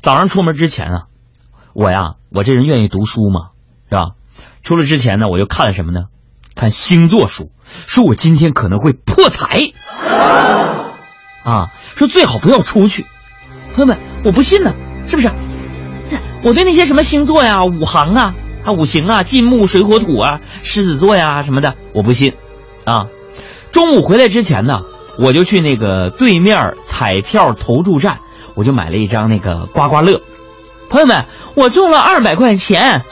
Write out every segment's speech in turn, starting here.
早上出门之前啊，我呀，我这人愿意读书嘛，是吧？出了之前呢，我就看了什么呢？看星座书，说我今天可能会破财，啊，说最好不要出去。朋友们，我不信呢，是不是？这我对那些什么星座呀、五行啊、啊五行啊、金木水火土啊、狮子座呀什么的，我不信，啊。中午回来之前呢，我就去那个对面彩票投注站，我就买了一张那个刮刮乐。朋友们，我中了二百块钱，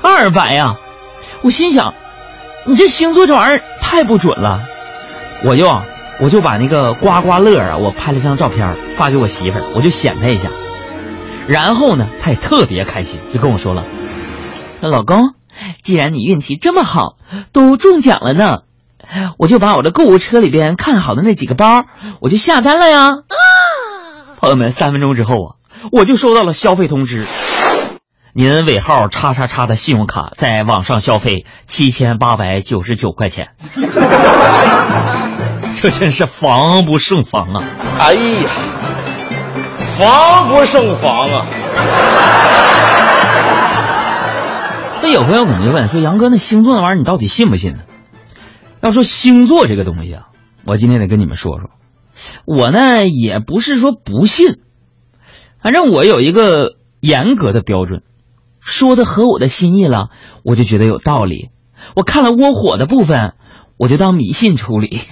二百呀！我心想，你这星座这玩意儿太不准了。我就我就把那个刮刮乐啊，我拍了张照片发给我媳妇儿，我就显摆一下。然后呢，她也特别开心，就跟我说了：“老公，既然你运气这么好，都中奖了呢。”我就把我的购物车里边看好的那几个包，我就下单了呀。朋友们，三分钟之后啊，我就收到了消费通知，您尾号叉叉叉的信用卡在网上消费七千八百九十九块钱。这真是防不胜防啊！哎呀，防不胜防啊！那有朋友可能就问说：“杨哥，那星座那玩意儿你到底信不信呢？”要说星座这个东西啊，我今天得跟你们说说。我呢也不是说不信，反正我有一个严格的标准，说的合我的心意了，我就觉得有道理。我看了窝火的部分，我就当迷信处理。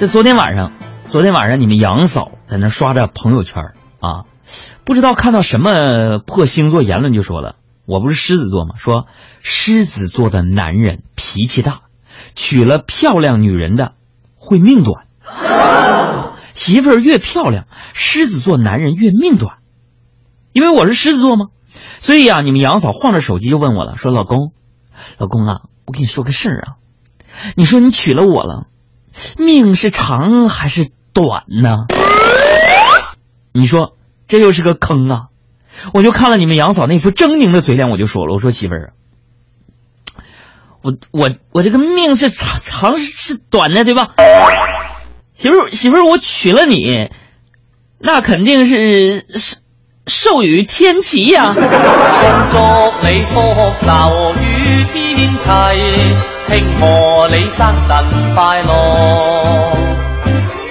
这昨天晚上，昨天晚上你们杨嫂在那刷着朋友圈啊，不知道看到什么破星座言论，就说了。我不是狮子座吗？说狮子座的男人脾气大，娶了漂亮女人的会命短。媳妇儿越漂亮，狮子座男人越命短。因为我是狮子座吗？所以啊，你们杨嫂晃着手机就问我了，说老公，老公啊，我跟你说个事儿啊，你说你娶了我了，命是长还是短呢？你说这又是个坑啊！我就看了你们杨嫂那副狰狞的嘴脸，我就说了，我说媳妇儿啊，我我我这个命是长长是短的，对吧？媳妇媳妇，我娶了你，那肯定是是寿与天齐呀。恭祝你福寿与天齐，庆贺你生辰快乐，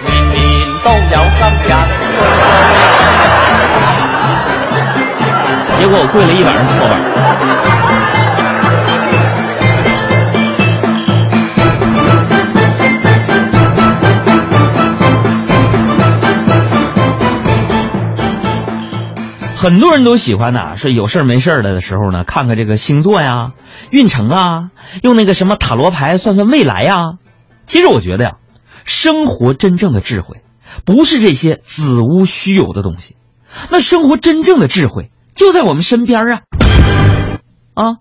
年年都有今日岁岁。结果我跪了一晚上搓板。很多人都喜欢呐，说有事没事的时候呢，看看这个星座呀、运程啊，用那个什么塔罗牌算算未来呀。其实我觉得呀，生活真正的智慧，不是这些子无虚有的东西，那生活真正的智慧。就在我们身边啊，啊。